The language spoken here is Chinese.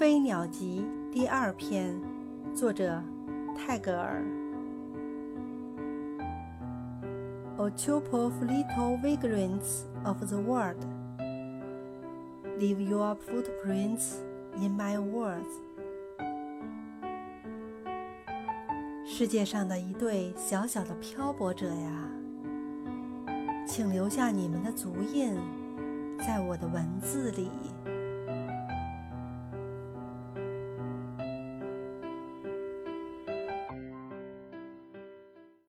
飞鸟集第二篇，作者泰戈尔。A troop of little vagrants of the world leave your footprints in my words。世界上的一对小小的漂泊者呀，请留下你们的足印，在我的文字里。